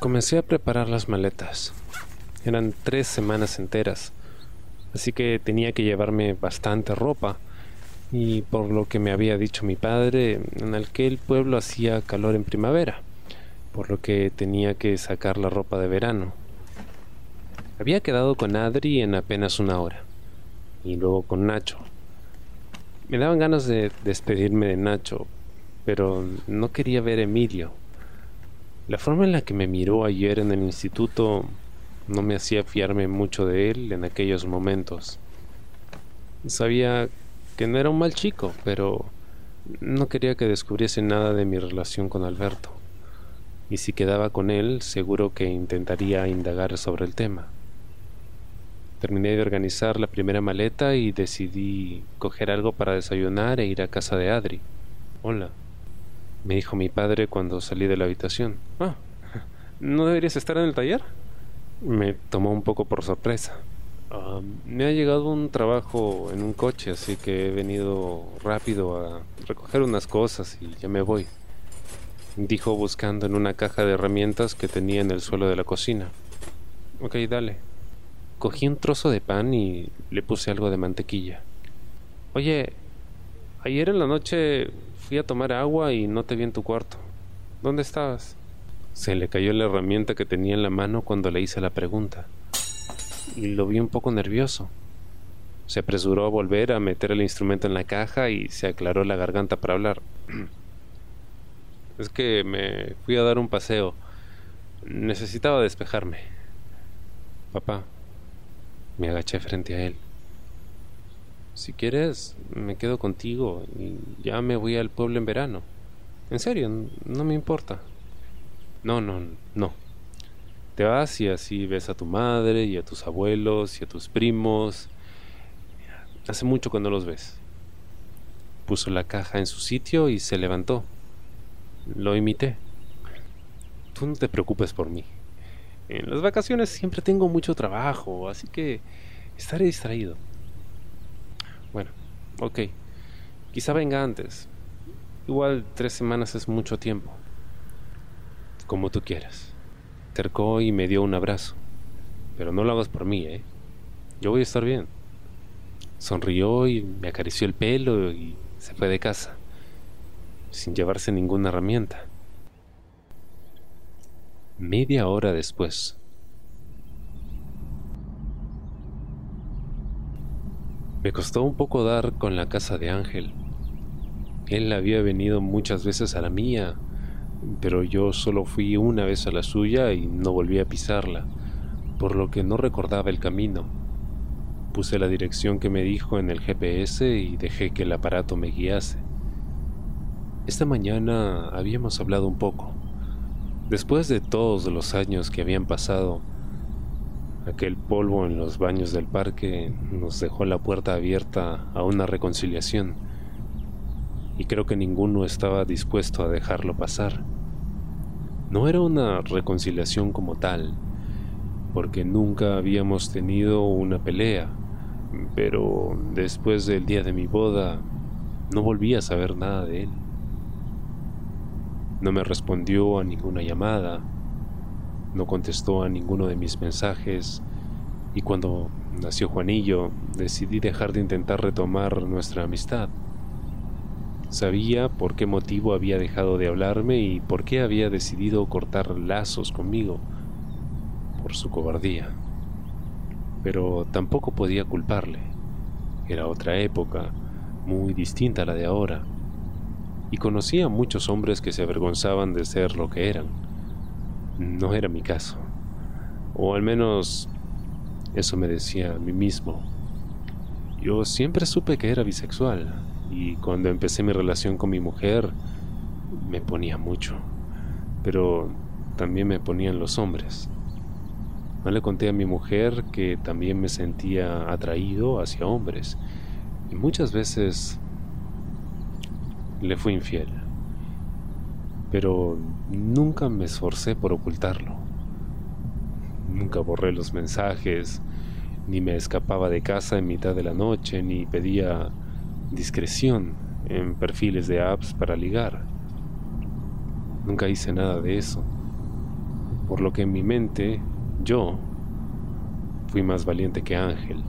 Comencé a preparar las maletas. Eran tres semanas enteras, así que tenía que llevarme bastante ropa. Y por lo que me había dicho mi padre, en aquel pueblo hacía calor en primavera, por lo que tenía que sacar la ropa de verano. Había quedado con Adri en apenas una hora, y luego con Nacho. Me daban ganas de despedirme de Nacho, pero no quería ver a Emilio. La forma en la que me miró ayer en el instituto no me hacía fiarme mucho de él en aquellos momentos. Sabía que no era un mal chico, pero no quería que descubriese nada de mi relación con Alberto. Y si quedaba con él, seguro que intentaría indagar sobre el tema. Terminé de organizar la primera maleta y decidí coger algo para desayunar e ir a casa de Adri. Hola, me dijo mi padre cuando salí de la habitación. Ah, ¿no deberías estar en el taller? Me tomó un poco por sorpresa. Ah, me ha llegado un trabajo en un coche, así que he venido rápido a recoger unas cosas y ya me voy. Dijo buscando en una caja de herramientas que tenía en el suelo de la cocina. Ok, dale. Cogí un trozo de pan y le puse algo de mantequilla. Oye, ayer en la noche Fui a tomar agua y no te vi en tu cuarto. ¿Dónde estabas? Se le cayó la herramienta que tenía en la mano cuando le hice la pregunta. Y lo vi un poco nervioso. Se apresuró a volver a meter el instrumento en la caja y se aclaró la garganta para hablar. Es que me fui a dar un paseo. Necesitaba despejarme. Papá, me agaché frente a él. Si quieres, me quedo contigo y ya me voy al pueblo en verano. En serio, no me importa. No, no, no. Te vas y así ves a tu madre y a tus abuelos y a tus primos. Hace mucho que no los ves. Puso la caja en su sitio y se levantó. Lo imité. Tú no te preocupes por mí. En las vacaciones siempre tengo mucho trabajo, así que estaré distraído. Bueno, ok. Quizá venga antes. Igual tres semanas es mucho tiempo. Como tú quieras. Cercó y me dio un abrazo. Pero no lo hagas por mí, ¿eh? Yo voy a estar bien. Sonrió y me acarició el pelo y se fue de casa, sin llevarse ninguna herramienta. Media hora después, Me costó un poco dar con la casa de Ángel. Él había venido muchas veces a la mía, pero yo solo fui una vez a la suya y no volví a pisarla, por lo que no recordaba el camino. Puse la dirección que me dijo en el GPS y dejé que el aparato me guiase. Esta mañana habíamos hablado un poco. Después de todos los años que habían pasado, Aquel polvo en los baños del parque nos dejó la puerta abierta a una reconciliación y creo que ninguno estaba dispuesto a dejarlo pasar. No era una reconciliación como tal, porque nunca habíamos tenido una pelea, pero después del día de mi boda no volví a saber nada de él. No me respondió a ninguna llamada, no contestó a ninguno de mis mensajes y cuando nació Juanillo decidí dejar de intentar retomar nuestra amistad. Sabía por qué motivo había dejado de hablarme y por qué había decidido cortar lazos conmigo, por su cobardía. Pero tampoco podía culparle. Era otra época, muy distinta a la de ahora, y conocía a muchos hombres que se avergonzaban de ser lo que eran no era mi caso. O al menos eso me decía a mí mismo. Yo siempre supe que era bisexual y cuando empecé mi relación con mi mujer me ponía mucho, pero también me ponían los hombres. No le conté a mi mujer que también me sentía atraído hacia hombres y muchas veces le fui infiel pero nunca me esforcé por ocultarlo. Nunca borré los mensajes, ni me escapaba de casa en mitad de la noche, ni pedía discreción en perfiles de apps para ligar. Nunca hice nada de eso. por lo que en mi mente yo fui más valiente que Ángel,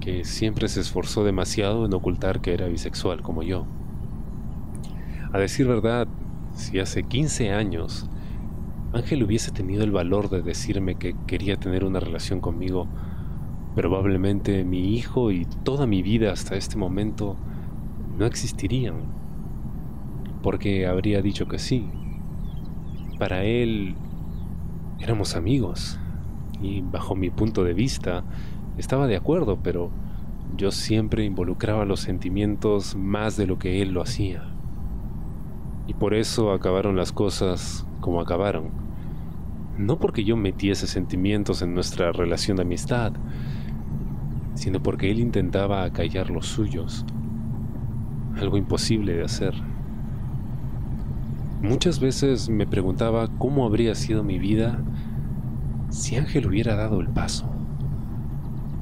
que siempre se esforzó demasiado en ocultar que era bisexual como yo. A decir verdad, si hace 15 años Ángel hubiese tenido el valor de decirme que quería tener una relación conmigo, probablemente mi hijo y toda mi vida hasta este momento no existirían, porque habría dicho que sí. Para él éramos amigos y bajo mi punto de vista estaba de acuerdo, pero yo siempre involucraba los sentimientos más de lo que él lo hacía. Y por eso acabaron las cosas como acabaron. No porque yo metiese sentimientos en nuestra relación de amistad, sino porque él intentaba acallar los suyos. Algo imposible de hacer. Muchas veces me preguntaba cómo habría sido mi vida si Ángel hubiera dado el paso.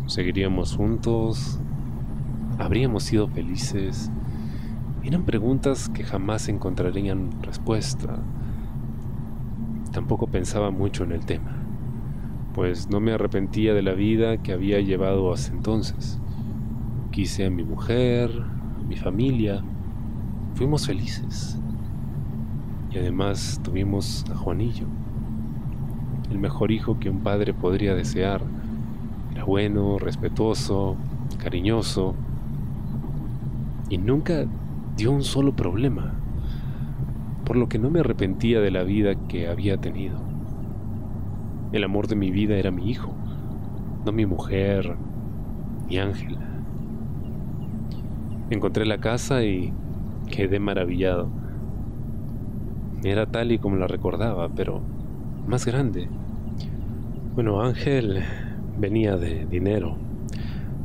¿Seguiríamos juntos? ¿Habríamos sido felices? Eran preguntas que jamás encontrarían respuesta. Tampoco pensaba mucho en el tema, pues no me arrepentía de la vida que había llevado hasta entonces. Quise a mi mujer, a mi familia, fuimos felices. Y además tuvimos a Juanillo, el mejor hijo que un padre podría desear. Era bueno, respetuoso, cariñoso, y nunca dio un solo problema, por lo que no me arrepentía de la vida que había tenido. El amor de mi vida era mi hijo, no mi mujer, mi ángel. Encontré la casa y quedé maravillado. Era tal y como la recordaba, pero más grande. Bueno, Ángel venía de dinero.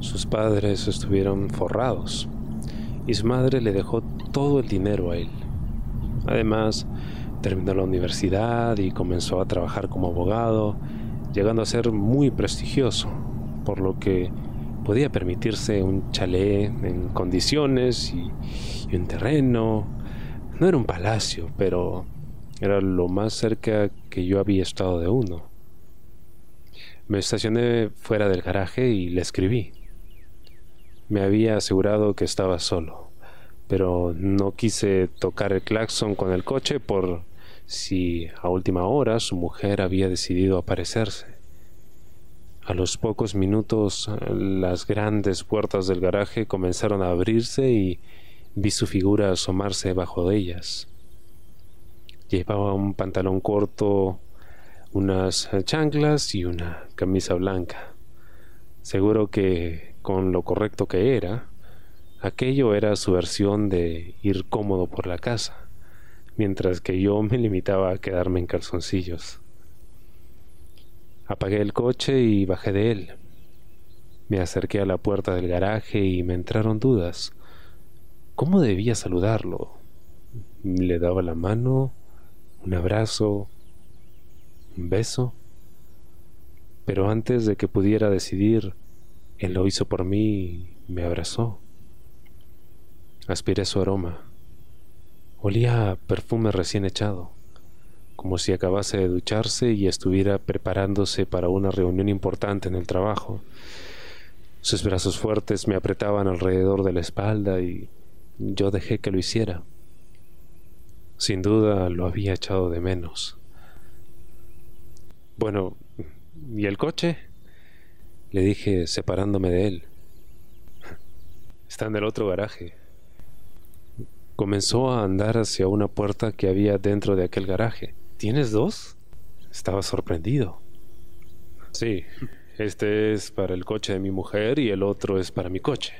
Sus padres estuvieron forrados y su madre le dejó todo el dinero a él. Además, terminó la universidad y comenzó a trabajar como abogado, llegando a ser muy prestigioso, por lo que podía permitirse un chalet en condiciones y, un terreno. No era un palacio, pero era lo más cerca que yo había estado de uno. Me estacioné fuera del garaje y le escribí. Me había asegurado que estaba solo, pero no quise tocar el claxon con el coche por si a última hora su mujer había decidido aparecerse. A los pocos minutos las grandes puertas del garaje comenzaron a abrirse y vi su figura asomarse bajo de ellas. Llevaba un pantalón corto, unas chanclas y una camisa blanca. Seguro que con lo correcto que era, aquello era su versión de ir cómodo por la casa, mientras que yo me limitaba a quedarme en calzoncillos. Apagué el coche y bajé de él. Me acerqué a la puerta del garaje y me entraron dudas. ¿Cómo debía saludarlo? ¿Le daba la mano? ¿Un abrazo? ¿Un beso? Pero antes de que pudiera decidir, él lo hizo por mí y me abrazó. Aspiré su aroma. Olía a perfume recién echado, como si acabase de ducharse y estuviera preparándose para una reunión importante en el trabajo. Sus brazos fuertes me apretaban alrededor de la espalda y yo dejé que lo hiciera. Sin duda lo había echado de menos. Bueno, ¿y el coche? Le dije separándome de él. Está en el otro garaje. Comenzó a andar hacia una puerta que había dentro de aquel garaje. ¿Tienes dos? Estaba sorprendido. Sí, este es para el coche de mi mujer y el otro es para mi coche.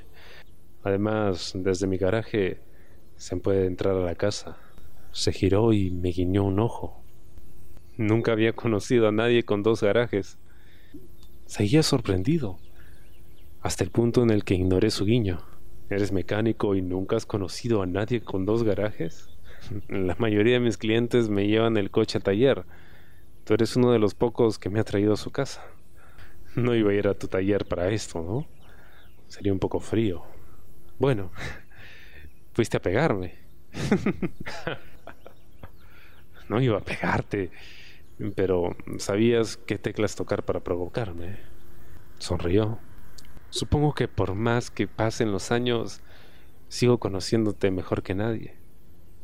Además, desde mi garaje se puede entrar a la casa. Se giró y me guiñó un ojo. Nunca había conocido a nadie con dos garajes. Seguía sorprendido, hasta el punto en el que ignoré su guiño. ¿Eres mecánico y nunca has conocido a nadie con dos garajes? La mayoría de mis clientes me llevan el coche al taller. Tú eres uno de los pocos que me ha traído a su casa. No iba a ir a tu taller para esto, ¿no? Sería un poco frío. Bueno, fuiste a pegarme. no iba a pegarte. Pero ¿sabías qué teclas tocar para provocarme? Sonrió. Supongo que por más que pasen los años, sigo conociéndote mejor que nadie.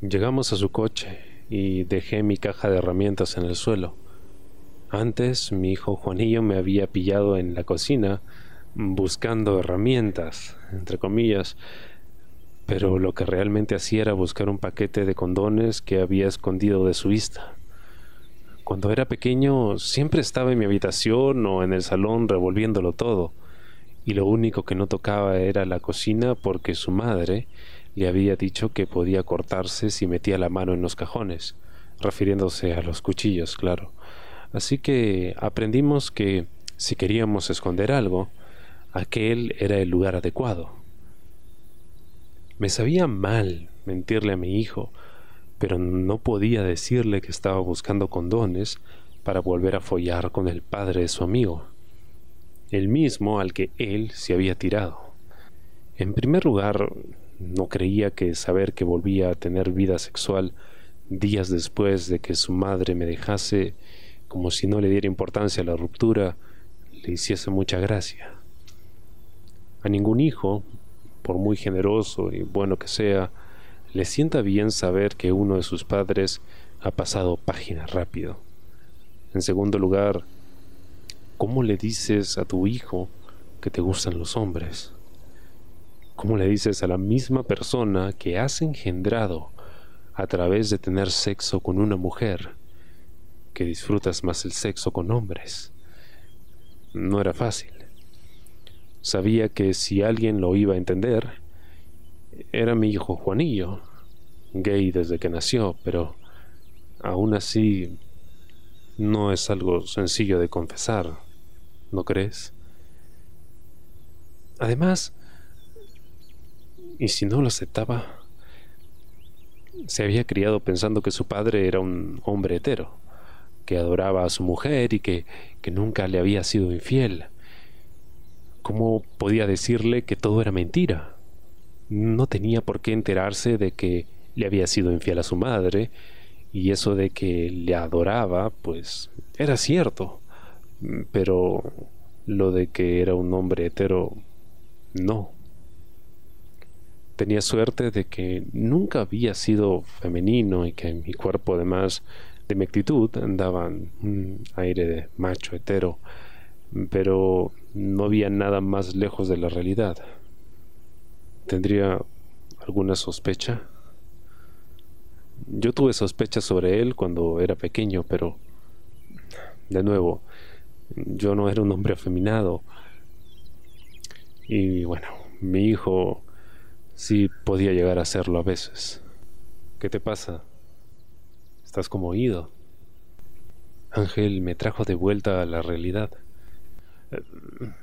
Llegamos a su coche y dejé mi caja de herramientas en el suelo. Antes mi hijo Juanillo me había pillado en la cocina buscando herramientas, entre comillas, pero lo que realmente hacía era buscar un paquete de condones que había escondido de su vista. Cuando era pequeño siempre estaba en mi habitación o en el salón revolviéndolo todo, y lo único que no tocaba era la cocina porque su madre le había dicho que podía cortarse si metía la mano en los cajones, refiriéndose a los cuchillos, claro. Así que aprendimos que si queríamos esconder algo, aquel era el lugar adecuado. Me sabía mal mentirle a mi hijo, pero no podía decirle que estaba buscando condones para volver a follar con el padre de su amigo, el mismo al que él se había tirado. En primer lugar, no creía que saber que volvía a tener vida sexual días después de que su madre me dejase, como si no le diera importancia a la ruptura, le hiciese mucha gracia. A ningún hijo, por muy generoso y bueno que sea, le sienta bien saber que uno de sus padres ha pasado página rápido. En segundo lugar, ¿cómo le dices a tu hijo que te gustan los hombres? ¿Cómo le dices a la misma persona que has engendrado a través de tener sexo con una mujer que disfrutas más el sexo con hombres? No era fácil. Sabía que si alguien lo iba a entender, era mi hijo Juanillo, gay desde que nació, pero aún así no es algo sencillo de confesar, ¿no crees? Además, y si no lo aceptaba, se había criado pensando que su padre era un hombre hetero, que adoraba a su mujer y que, que nunca le había sido infiel. ¿Cómo podía decirle que todo era mentira? No tenía por qué enterarse de que le había sido infiel a su madre, y eso de que le adoraba, pues era cierto, pero lo de que era un hombre hetero, no. Tenía suerte de que nunca había sido femenino y que mi cuerpo, además de mi actitud, andaba un aire de macho hetero, pero no había nada más lejos de la realidad. ¿Tendría alguna sospecha? Yo tuve sospechas sobre él cuando era pequeño, pero de nuevo, yo no era un hombre afeminado. Y bueno, mi hijo sí podía llegar a serlo a veces. ¿Qué te pasa? Estás como oído. Ángel me trajo de vuelta a la realidad.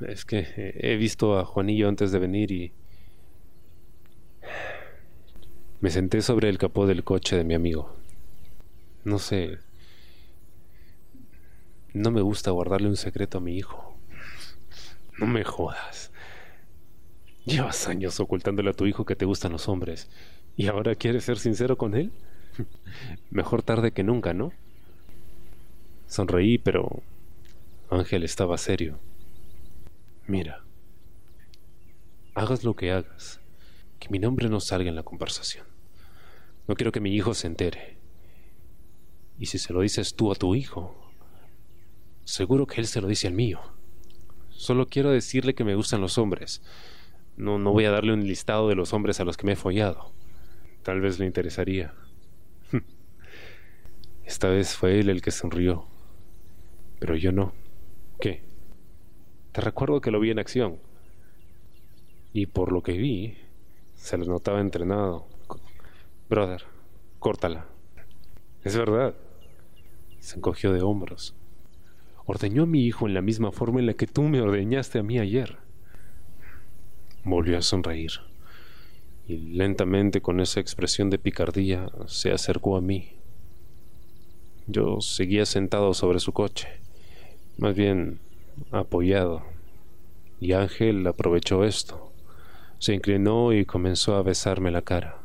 Es que he visto a Juanillo antes de venir y... Me senté sobre el capó del coche de mi amigo. No sé... No me gusta guardarle un secreto a mi hijo. No me jodas. Llevas años ocultándole a tu hijo que te gustan los hombres. ¿Y ahora quieres ser sincero con él? Mejor tarde que nunca, ¿no? Sonreí, pero Ángel estaba serio. Mira, hagas lo que hagas, que mi nombre no salga en la conversación. No quiero que mi hijo se entere. Y si se lo dices tú a tu hijo, seguro que él se lo dice al mío. Solo quiero decirle que me gustan los hombres no, no voy a darle un listado de los hombres a los que me he follado. Tal vez le interesaría. Esta vez fue él el que sonrió. Pero yo no. ¿Qué? Te recuerdo que lo vi en acción. Y por lo que vi, se le notaba entrenado. Brother, córtala. Es verdad. Se encogió de hombros. Ordeñó a mi hijo en la misma forma en la que tú me ordeñaste a mí ayer. Volvió a sonreír y lentamente con esa expresión de picardía se acercó a mí. Yo seguía sentado sobre su coche, más bien apoyado, y Ángel aprovechó esto. Se inclinó y comenzó a besarme la cara.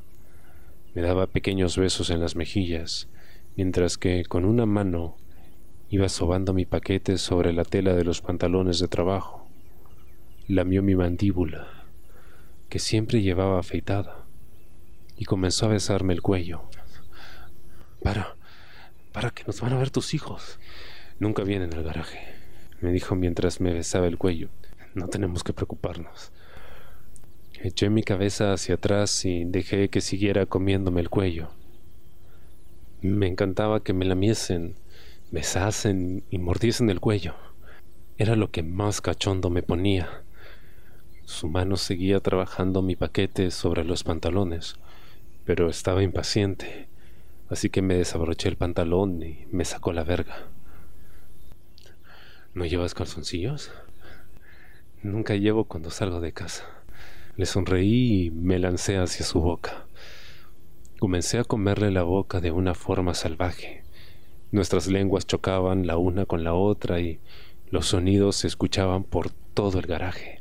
Me daba pequeños besos en las mejillas, mientras que con una mano Iba sobando mi paquete sobre la tela de los pantalones de trabajo. Lamió mi mandíbula, que siempre llevaba afeitada, y comenzó a besarme el cuello. Para, para que nos van a ver tus hijos. Nunca vienen al garaje, me dijo mientras me besaba el cuello. No tenemos que preocuparnos. Eché mi cabeza hacia atrás y dejé que siguiera comiéndome el cuello. Me encantaba que me lamiesen, besasen y mordiesen el cuello. Era lo que más cachondo me ponía. Su mano seguía trabajando mi paquete sobre los pantalones, pero estaba impaciente, así que me desabroché el pantalón y me sacó la verga. ¿No llevas calzoncillos? Nunca llevo cuando salgo de casa. Le sonreí y me lancé hacia su boca. Comencé a comerle la boca de una forma salvaje. Nuestras lenguas chocaban la una con la otra y los sonidos se escuchaban por todo el garaje.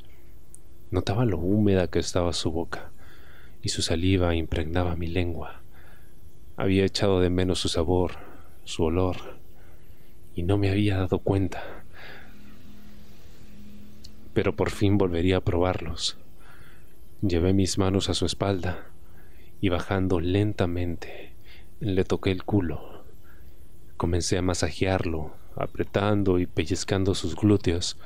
Notaba lo húmeda que estaba su boca y su saliva impregnaba mi lengua. Había echado de menos su sabor, su olor, y no me había dado cuenta. Pero por fin volvería a probarlos. Llevé mis manos a su espalda y bajando lentamente le toqué el culo. Comencé a masajearlo, apretando y pellizcando sus glúteos.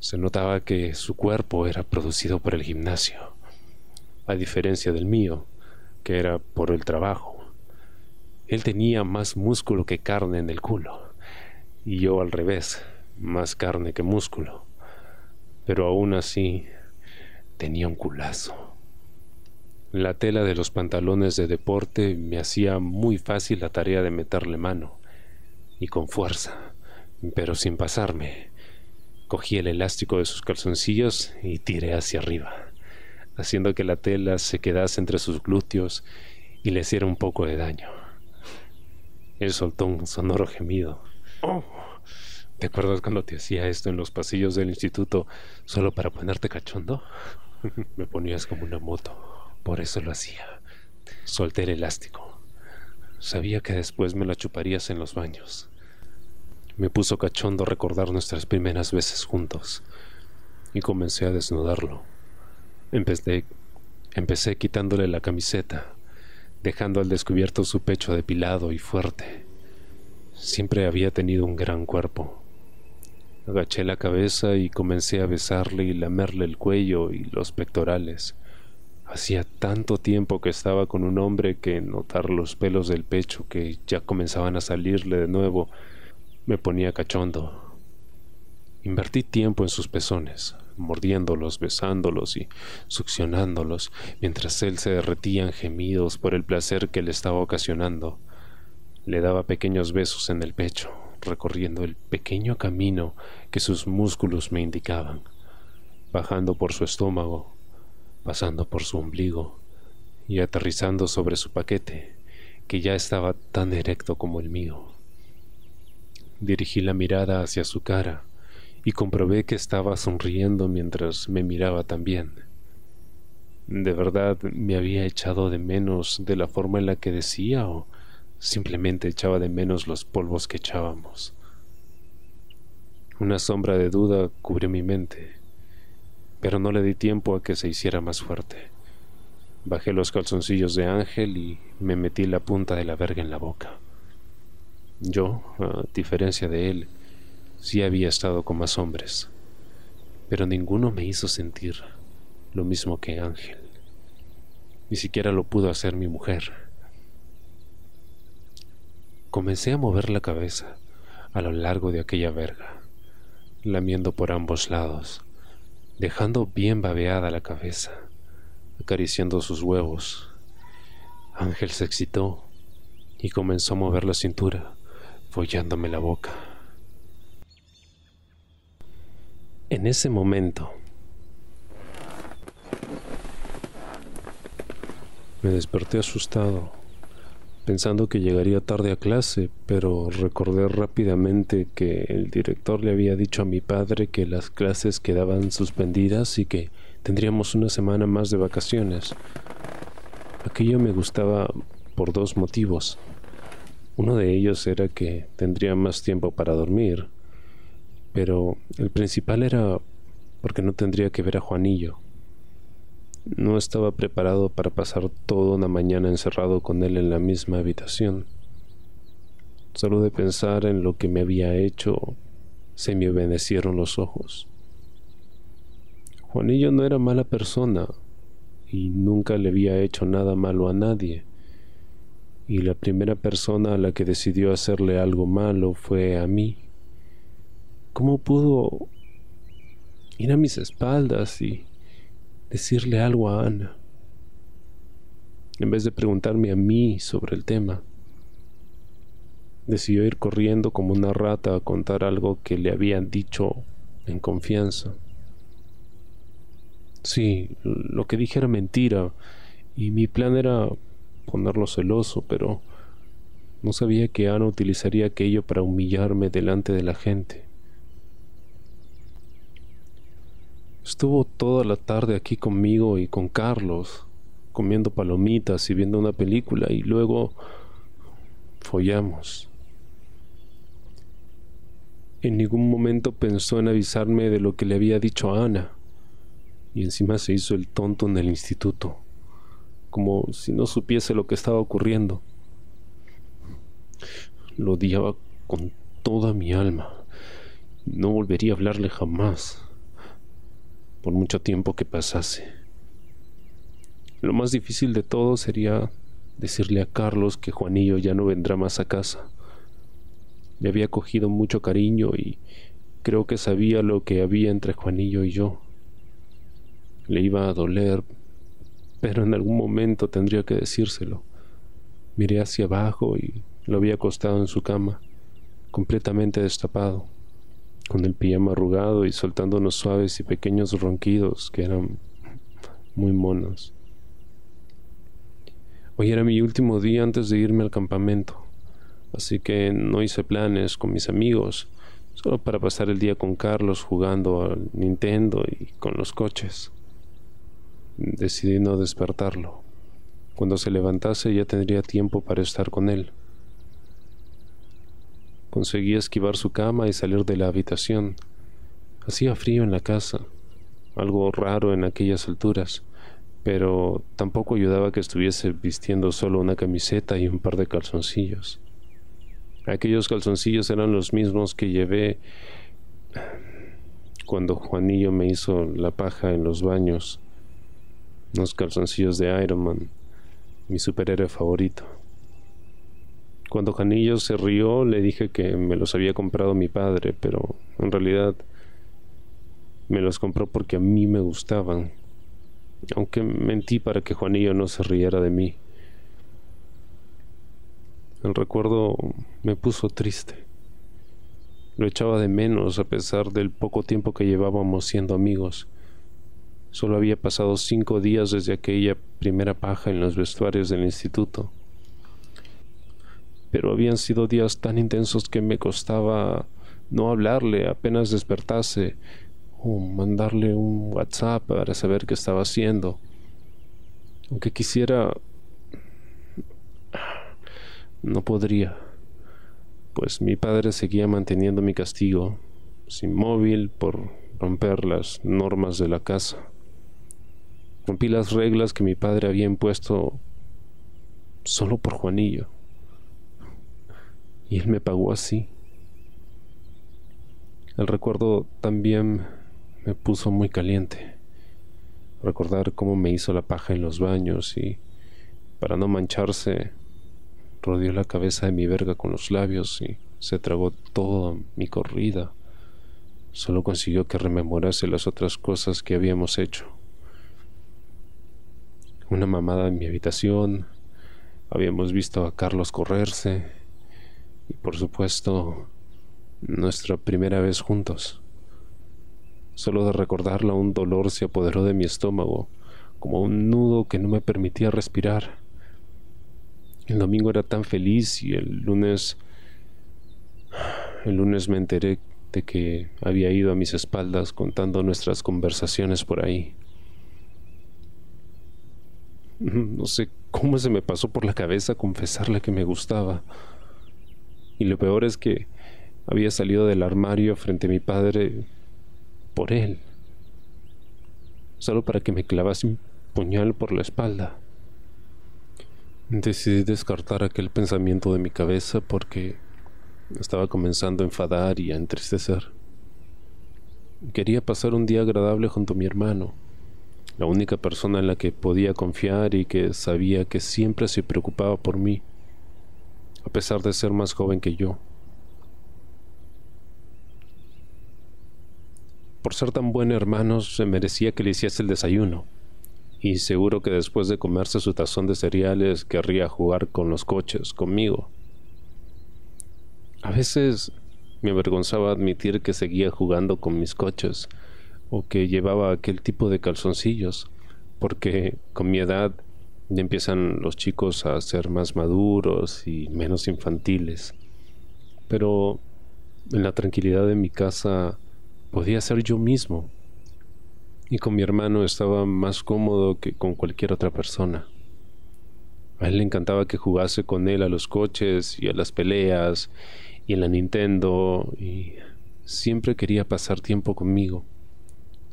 Se notaba que su cuerpo era producido por el gimnasio, a diferencia del mío, que era por el trabajo. Él tenía más músculo que carne en el culo, y yo al revés, más carne que músculo. Pero aún así tenía un culazo. La tela de los pantalones de deporte me hacía muy fácil la tarea de meterle mano, y con fuerza, pero sin pasarme. Cogí el elástico de sus calzoncillos y tiré hacia arriba, haciendo que la tela se quedase entre sus glúteos y le hiciera un poco de daño. Él soltó un sonoro gemido. Oh, ¿Te acuerdas cuando te hacía esto en los pasillos del instituto solo para ponerte cachondo? Me ponías como una moto. Por eso lo hacía. Solté el elástico. Sabía que después me la chuparías en los baños. Me puso cachondo recordar nuestras primeras veces juntos y comencé a desnudarlo. Empecé, empecé quitándole la camiseta, dejando al descubierto su pecho depilado y fuerte. Siempre había tenido un gran cuerpo. Agaché la cabeza y comencé a besarle y lamerle el cuello y los pectorales. Hacía tanto tiempo que estaba con un hombre que notar los pelos del pecho que ya comenzaban a salirle de nuevo me ponía cachondo. Invertí tiempo en sus pezones, mordiéndolos, besándolos y succionándolos, mientras él se derretía en gemidos por el placer que le estaba ocasionando. Le daba pequeños besos en el pecho, recorriendo el pequeño camino que sus músculos me indicaban, bajando por su estómago, pasando por su ombligo y aterrizando sobre su paquete, que ya estaba tan erecto como el mío. Dirigí la mirada hacia su cara y comprobé que estaba sonriendo mientras me miraba también. ¿De verdad me había echado de menos de la forma en la que decía o simplemente echaba de menos los polvos que echábamos? Una sombra de duda cubrió mi mente pero no le di tiempo a que se hiciera más fuerte. Bajé los calzoncillos de Ángel y me metí la punta de la verga en la boca. Yo, a diferencia de él, sí había estado con más hombres, pero ninguno me hizo sentir lo mismo que Ángel. Ni siquiera lo pudo hacer mi mujer. Comencé a mover la cabeza a lo largo de aquella verga, lamiendo por ambos lados dejando bien babeada la cabeza, acariciando sus huevos. Ángel se excitó y comenzó a mover la cintura, follándome la boca. En ese momento, me desperté asustado pensando que llegaría tarde a clase, pero recordé rápidamente que el director le había dicho a mi padre que las clases quedaban suspendidas y que tendríamos una semana más de vacaciones. Aquello me gustaba por dos motivos. Uno de ellos era que tendría más tiempo para dormir, pero el principal era porque no tendría que ver a Juanillo. No estaba preparado para pasar toda una mañana encerrado con él en la misma habitación. Solo de pensar en lo que me había hecho, se me obedecieron los ojos. Juanillo no era mala persona y nunca le había hecho nada malo a nadie. Y la primera persona a la que decidió hacerle algo malo fue a mí. ¿Cómo pudo ir a mis espaldas y decirle algo a Ana? En vez de preguntarme a mí sobre el tema decidió ir corriendo como una rata a contar algo que le habían dicho en confianza. Sí, lo que dije era mentira y mi plan era ponerlo celoso, pero no sabía que Ana utilizaría aquello para humillarme delante de la gente. Estuvo toda la tarde aquí conmigo y con Carlos, comiendo palomitas y viendo una película y luego follamos. En ningún momento pensó en avisarme de lo que le había dicho a Ana. Y encima se hizo el tonto en el instituto, como si no supiese lo que estaba ocurriendo. Lo odiaba con toda mi alma. No volvería a hablarle jamás, por mucho tiempo que pasase. Lo más difícil de todo sería decirle a Carlos que Juanillo ya no vendrá más a casa le había cogido mucho cariño y creo que sabía lo que había entre Juanillo y yo. Le iba a doler, pero en algún momento tendría que decírselo. Miré hacia abajo y lo había acostado en su cama, completamente destapado, con el pijama arrugado y soltando unos suaves y pequeños ronquidos que eran muy monos. Hoy era mi último día antes de irme al campamento así que no hice planes con mis amigos, solo para pasar el día con Carlos jugando al Nintendo y con los coches. Decidí no despertarlo. Cuando se levantase ya tendría tiempo para estar con él. Conseguí esquivar su cama y salir de la habitación. Hacía frío en la casa, algo raro en aquellas alturas, pero tampoco ayudaba que estuviese vistiendo solo una camiseta y un par de calzoncillos. Aquellos calzoncillos eran los mismos que llevé cuando Juanillo me hizo la paja en los baños. Unos calzoncillos de Iron Man, mi superhéroe favorito. Cuando Juanillo se rió, le dije que me los había comprado mi padre, pero en realidad me los compró porque a mí me gustaban. Aunque mentí para que Juanillo no se riera de mí. El recuerdo me puso triste. Lo echaba de menos a pesar del poco tiempo que llevábamos siendo amigos. Solo había pasado cinco días desde aquella primera paja en los vestuarios del instituto. Pero habían sido días tan intensos que me costaba no hablarle apenas despertase o mandarle un WhatsApp para saber qué estaba haciendo. Aunque quisiera no podría, pues mi padre seguía manteniendo mi castigo, sin móvil por romper las normas de la casa. Rompí las reglas que mi padre había impuesto solo por Juanillo. Y él me pagó así. El recuerdo también me puso muy caliente. Recordar cómo me hizo la paja en los baños y, para no mancharse, rodeó la cabeza de mi verga con los labios y se tragó toda mi corrida. Solo consiguió que rememorase las otras cosas que habíamos hecho. Una mamada en mi habitación, habíamos visto a Carlos correrse y por supuesto nuestra primera vez juntos. Solo de recordarla un dolor se apoderó de mi estómago, como un nudo que no me permitía respirar. El domingo era tan feliz y el lunes el lunes me enteré de que había ido a mis espaldas contando nuestras conversaciones por ahí. No sé cómo se me pasó por la cabeza confesarle que me gustaba. Y lo peor es que había salido del armario frente a mi padre por él, solo para que me clavase un puñal por la espalda. Decidí descartar aquel pensamiento de mi cabeza porque estaba comenzando a enfadar y a entristecer. Quería pasar un día agradable junto a mi hermano, la única persona en la que podía confiar y que sabía que siempre se preocupaba por mí, a pesar de ser más joven que yo. Por ser tan buen hermano, se merecía que le hiciese el desayuno y seguro que después de comerse su tazón de cereales querría jugar con los coches conmigo. A veces me avergonzaba admitir que seguía jugando con mis coches o que llevaba aquel tipo de calzoncillos, porque con mi edad ya empiezan los chicos a ser más maduros y menos infantiles. Pero en la tranquilidad de mi casa podía ser yo mismo y con mi hermano estaba más cómodo que con cualquier otra persona. A él le encantaba que jugase con él a los coches y a las peleas y en la Nintendo y siempre quería pasar tiempo conmigo,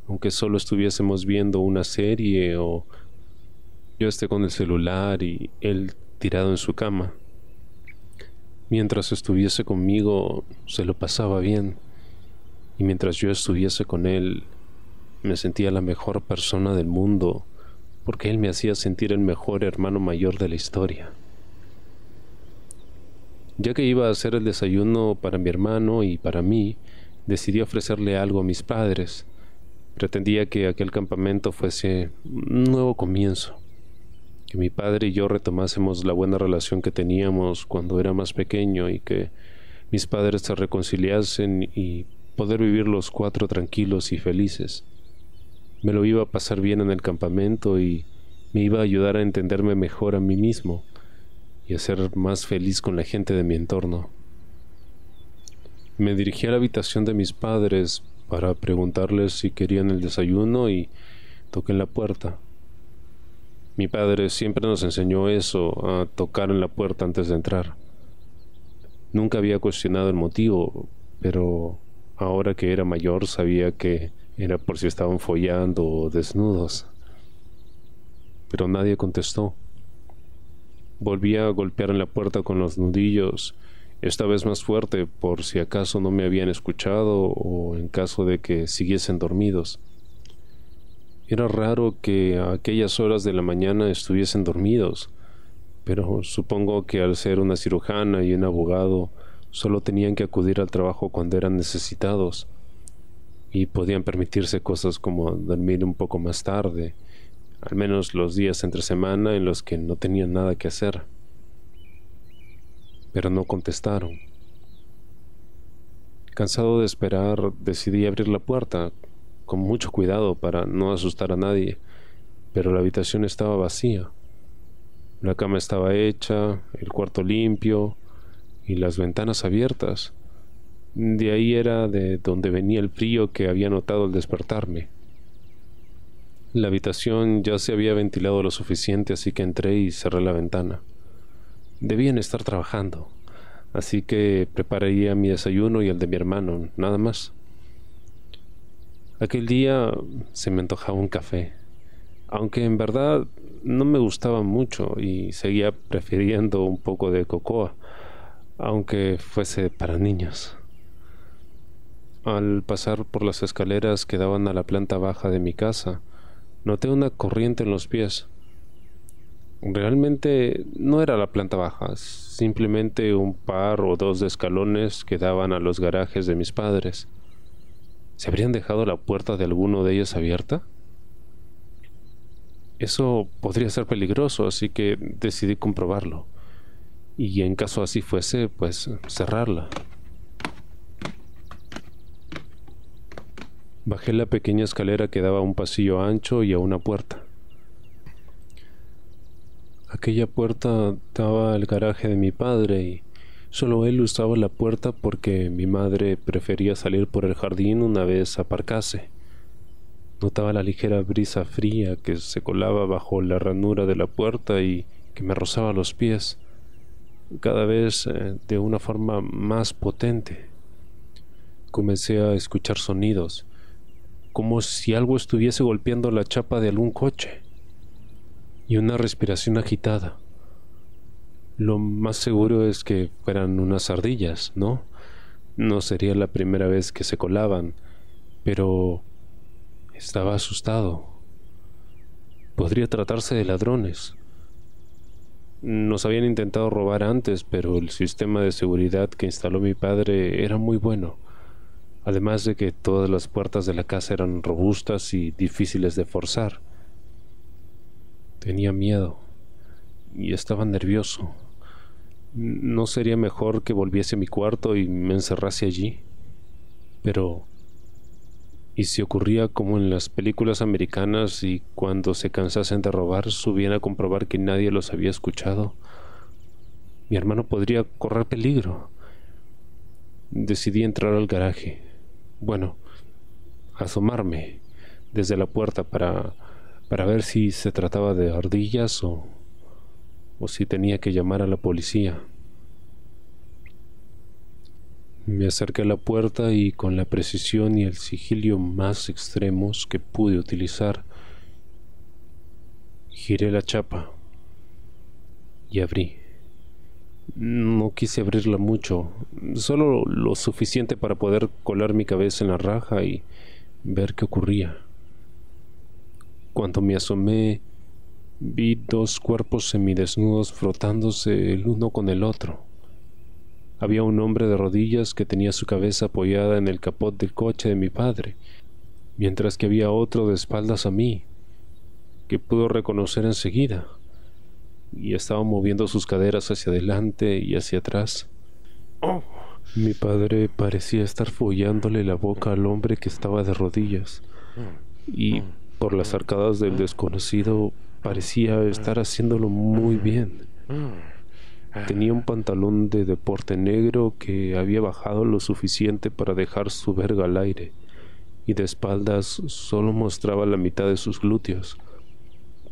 aunque solo estuviésemos viendo una serie o yo esté con el celular y él tirado en su cama. Mientras estuviese conmigo se lo pasaba bien y mientras yo estuviese con él me sentía la mejor persona del mundo porque él me hacía sentir el mejor hermano mayor de la historia. Ya que iba a hacer el desayuno para mi hermano y para mí, decidí ofrecerle algo a mis padres. Pretendía que aquel campamento fuese un nuevo comienzo, que mi padre y yo retomásemos la buena relación que teníamos cuando era más pequeño y que mis padres se reconciliasen y poder vivir los cuatro tranquilos y felices. Me lo iba a pasar bien en el campamento y me iba a ayudar a entenderme mejor a mí mismo y a ser más feliz con la gente de mi entorno. Me dirigí a la habitación de mis padres para preguntarles si querían el desayuno y toqué en la puerta. Mi padre siempre nos enseñó eso, a tocar en la puerta antes de entrar. Nunca había cuestionado el motivo, pero ahora que era mayor sabía que era por si estaban follando o desnudos. Pero nadie contestó. Volví a golpear en la puerta con los nudillos, esta vez más fuerte por si acaso no me habían escuchado o en caso de que siguiesen dormidos. Era raro que a aquellas horas de la mañana estuviesen dormidos, pero supongo que al ser una cirujana y un abogado solo tenían que acudir al trabajo cuando eran necesitados y podían permitirse cosas como dormir un poco más tarde, al menos los días entre semana en los que no tenían nada que hacer. Pero no contestaron. Cansado de esperar, decidí abrir la puerta, con mucho cuidado para no asustar a nadie, pero la habitación estaba vacía. La cama estaba hecha, el cuarto limpio y las ventanas abiertas. De ahí era de donde venía el frío que había notado al despertarme. La habitación ya se había ventilado lo suficiente, así que entré y cerré la ventana. Debían estar trabajando, así que prepararía mi desayuno y el de mi hermano, nada más. Aquel día se me antojaba un café, aunque en verdad no me gustaba mucho y seguía prefiriendo un poco de cocoa, aunque fuese para niños. Al pasar por las escaleras que daban a la planta baja de mi casa, noté una corriente en los pies. Realmente no era la planta baja, simplemente un par o dos de escalones que daban a los garajes de mis padres. ¿Se habrían dejado la puerta de alguno de ellos abierta? Eso podría ser peligroso, así que decidí comprobarlo. Y en caso así fuese, pues cerrarla. Bajé la pequeña escalera que daba a un pasillo ancho y a una puerta. Aquella puerta daba al garaje de mi padre y solo él usaba la puerta porque mi madre prefería salir por el jardín una vez aparcase. Notaba la ligera brisa fría que se colaba bajo la ranura de la puerta y que me rozaba los pies. cada vez eh, de una forma más potente. Comencé a escuchar sonidos, como si algo estuviese golpeando la chapa de algún coche, y una respiración agitada. Lo más seguro es que fueran unas ardillas, ¿no? No sería la primera vez que se colaban, pero estaba asustado. Podría tratarse de ladrones. Nos habían intentado robar antes, pero el sistema de seguridad que instaló mi padre era muy bueno, además de que todas las puertas de la casa eran robustas y difíciles de forzar. Tenía miedo y estaba nervioso. ¿No sería mejor que volviese a mi cuarto y me encerrase allí? Pero... ¿Y si ocurría como en las películas americanas y cuando se cansasen de robar subían a comprobar que nadie los había escuchado? Mi hermano podría correr peligro. Decidí entrar al garaje. Bueno, asomarme desde la puerta para, para ver si se trataba de ardillas o o si tenía que llamar a la policía. Me acerqué a la puerta y con la precisión y el sigilio más extremos que pude utilizar, giré la chapa y abrí. No quise abrirla mucho, solo lo suficiente para poder colar mi cabeza en la raja y ver qué ocurría. Cuando me asomé, Vi dos cuerpos semidesnudos frotándose el uno con el otro. Había un hombre de rodillas que tenía su cabeza apoyada en el capot del coche de mi padre, mientras que había otro de espaldas a mí, que pudo reconocer enseguida, y estaba moviendo sus caderas hacia adelante y hacia atrás. Mi padre parecía estar follándole la boca al hombre que estaba de rodillas, y por las arcadas del desconocido parecía estar haciéndolo muy bien. Tenía un pantalón de deporte negro que había bajado lo suficiente para dejar su verga al aire, y de espaldas solo mostraba la mitad de sus glúteos.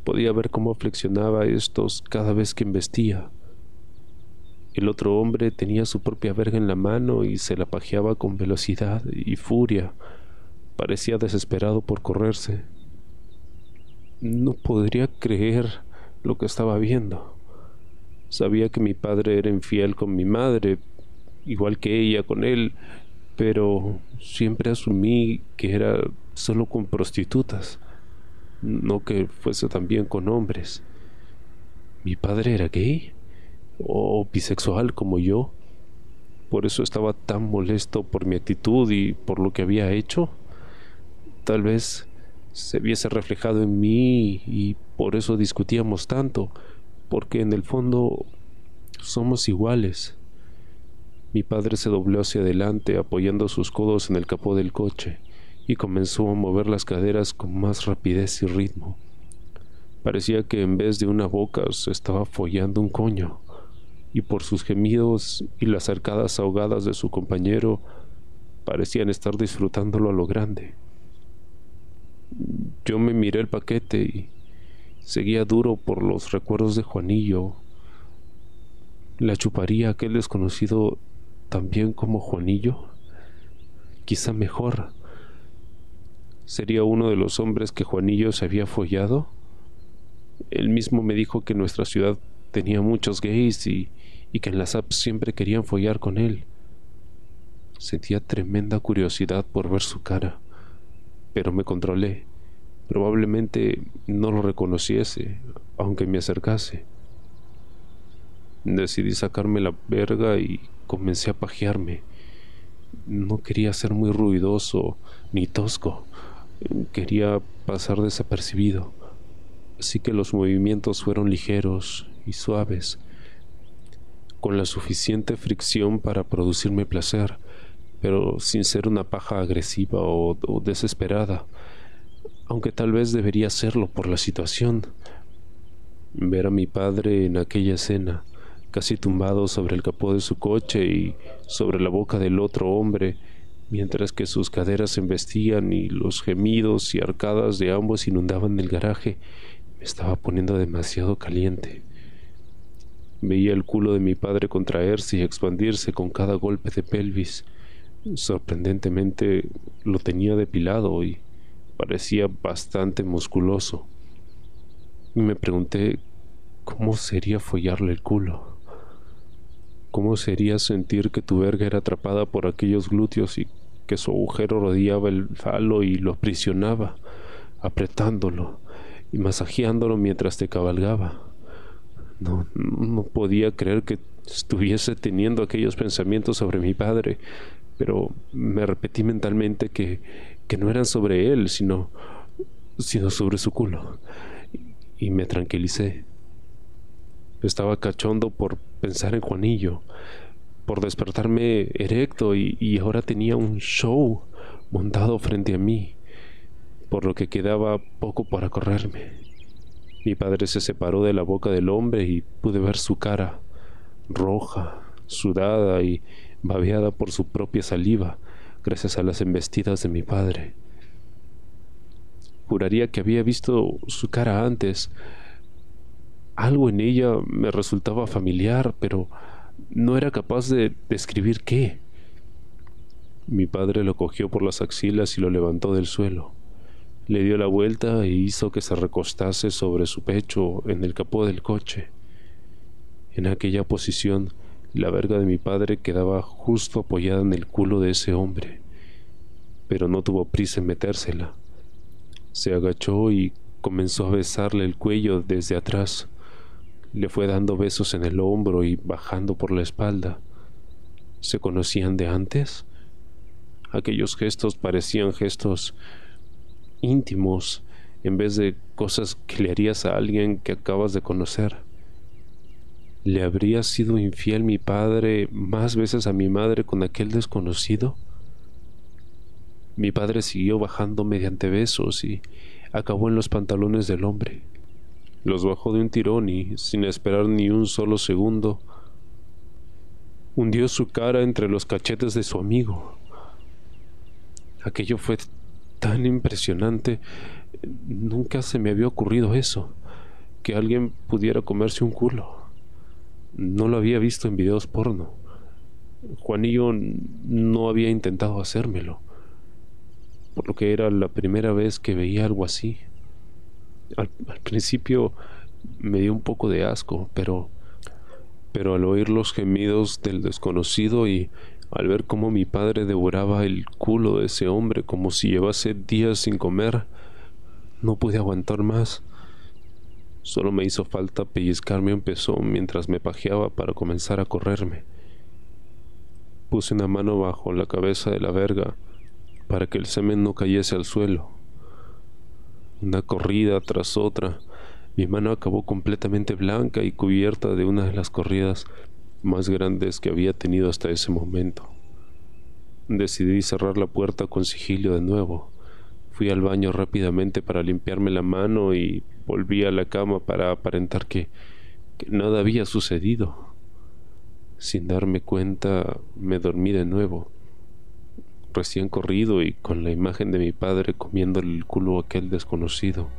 Podía ver cómo flexionaba estos cada vez que embestía. El otro hombre tenía su propia verga en la mano y se la pajeaba con velocidad y furia. Parecía desesperado por correrse. No podría creer lo que estaba viendo. Sabía que mi padre era infiel con mi madre, igual que ella con él, pero siempre asumí que era solo con prostitutas, no que fuese también con hombres. ¿Mi padre era gay? ¿O bisexual como yo? ¿Por eso estaba tan molesto por mi actitud y por lo que había hecho? Tal vez se viese reflejado en mí y por eso discutíamos tanto, porque en el fondo somos iguales. Mi padre se dobló hacia adelante apoyando sus codos en el capó del coche y comenzó a mover las caderas con más rapidez y ritmo. Parecía que en vez de una boca se estaba follando un coño, y por sus gemidos y las arcadas ahogadas de su compañero parecían estar disfrutándolo a lo grande. Yo me miré el paquete y seguía duro por los recuerdos de Juanillo. ¿La chuparía aquel desconocido también como Juanillo? Quizá mejor. ¿Sería uno de los hombres que Juanillo se había follado? Él mismo me dijo que nuestra ciudad tenía muchos gays y, y que en las apps siempre querían follar con él. Sentía tremenda curiosidad por ver su cara pero me controlé. Probablemente no lo reconociese, aunque me acercase. Decidí sacarme la verga y comencé a pajearme. No quería ser muy ruidoso ni tosco. Quería pasar desapercibido. Así que los movimientos fueron ligeros y suaves, con la suficiente fricción para producirme placer pero sin ser una paja agresiva o, desesperada, aunque tal vez debería serlo por la situación. Ver a mi padre en aquella escena, casi tumbado sobre el capó de su coche y sobre la boca del otro hombre, mientras que sus caderas se embestían y los gemidos y arcadas de ambos inundaban el garaje, me estaba poniendo demasiado caliente. Veía el culo de mi padre contraerse y expandirse con cada golpe de pelvis. Sorprendentemente lo tenía depilado y parecía bastante musculoso. Me pregunté cómo sería follarle el culo. ¿Cómo sería sentir que tu verga era atrapada por aquellos glúteos y que su agujero rodeaba el falo y lo aprisionaba, apretándolo y masajeándolo mientras te cabalgaba? No, no podía creer que estuviese teniendo aquellos pensamientos sobre mi padre, pero me repetí mentalmente que, que no eran sobre él, sino, sino sobre su culo. Y me tranquilicé. Estaba cachondo por pensar en Juanillo, por despertarme erecto y, y ahora tenía un show montado frente a mí, por lo que quedaba poco para correrme. Mi padre se separó de la boca del hombre y pude ver su cara, roja, sudada y babeada por su propia saliva, gracias a las embestidas de mi padre. Juraría que había visto su cara antes. Algo en ella me resultaba familiar, pero no era capaz de describir qué. Mi padre lo cogió por las axilas y lo levantó del suelo. Le dio la vuelta e hizo que se recostase sobre su pecho en el capó del coche. En aquella posición, la verga de mi padre quedaba justo apoyada en el culo de ese hombre, pero no tuvo prisa en metérsela. Se agachó y comenzó a besarle el cuello desde atrás. Le fue dando besos en el hombro y bajando por la espalda. ¿Se conocían de antes? Aquellos gestos parecían gestos íntimos en vez de cosas que le harías a alguien que acabas de conocer. ¿Le habría sido infiel mi padre más veces a mi madre con aquel desconocido? Mi padre siguió bajando mediante besos y acabó en los pantalones del hombre. Los bajó de un tirón y, sin esperar ni un solo segundo, hundió su cara entre los cachetes de su amigo. Aquello fue tan impresionante. Nunca se me había ocurrido eso, que alguien pudiera comerse un culo. No lo había visto en videos porno. Juanillo no había intentado hacérmelo, por lo que era la primera vez que veía algo así. Al, al principio me dio un poco de asco, pero pero al oír los gemidos del desconocido y al ver cómo mi padre devoraba el culo de ese hombre como si llevase días sin comer, no pude aguantar más. Solo me hizo falta pellizcarme un pezón mientras me pajeaba para comenzar a correrme. Puse una mano bajo la cabeza de la verga para que el semen no cayese al suelo. Una corrida tras otra, mi mano acabó completamente blanca y cubierta de una de las corridas más grandes que había tenido hasta ese momento. Decidí cerrar la puerta con sigilio de nuevo. Fui al baño rápidamente para limpiarme la mano y volví a la cama para aparentar que, que nada había sucedido. Sin darme cuenta, me dormí de nuevo, recién corrido y con la imagen de mi padre comiendo el culo aquel desconocido.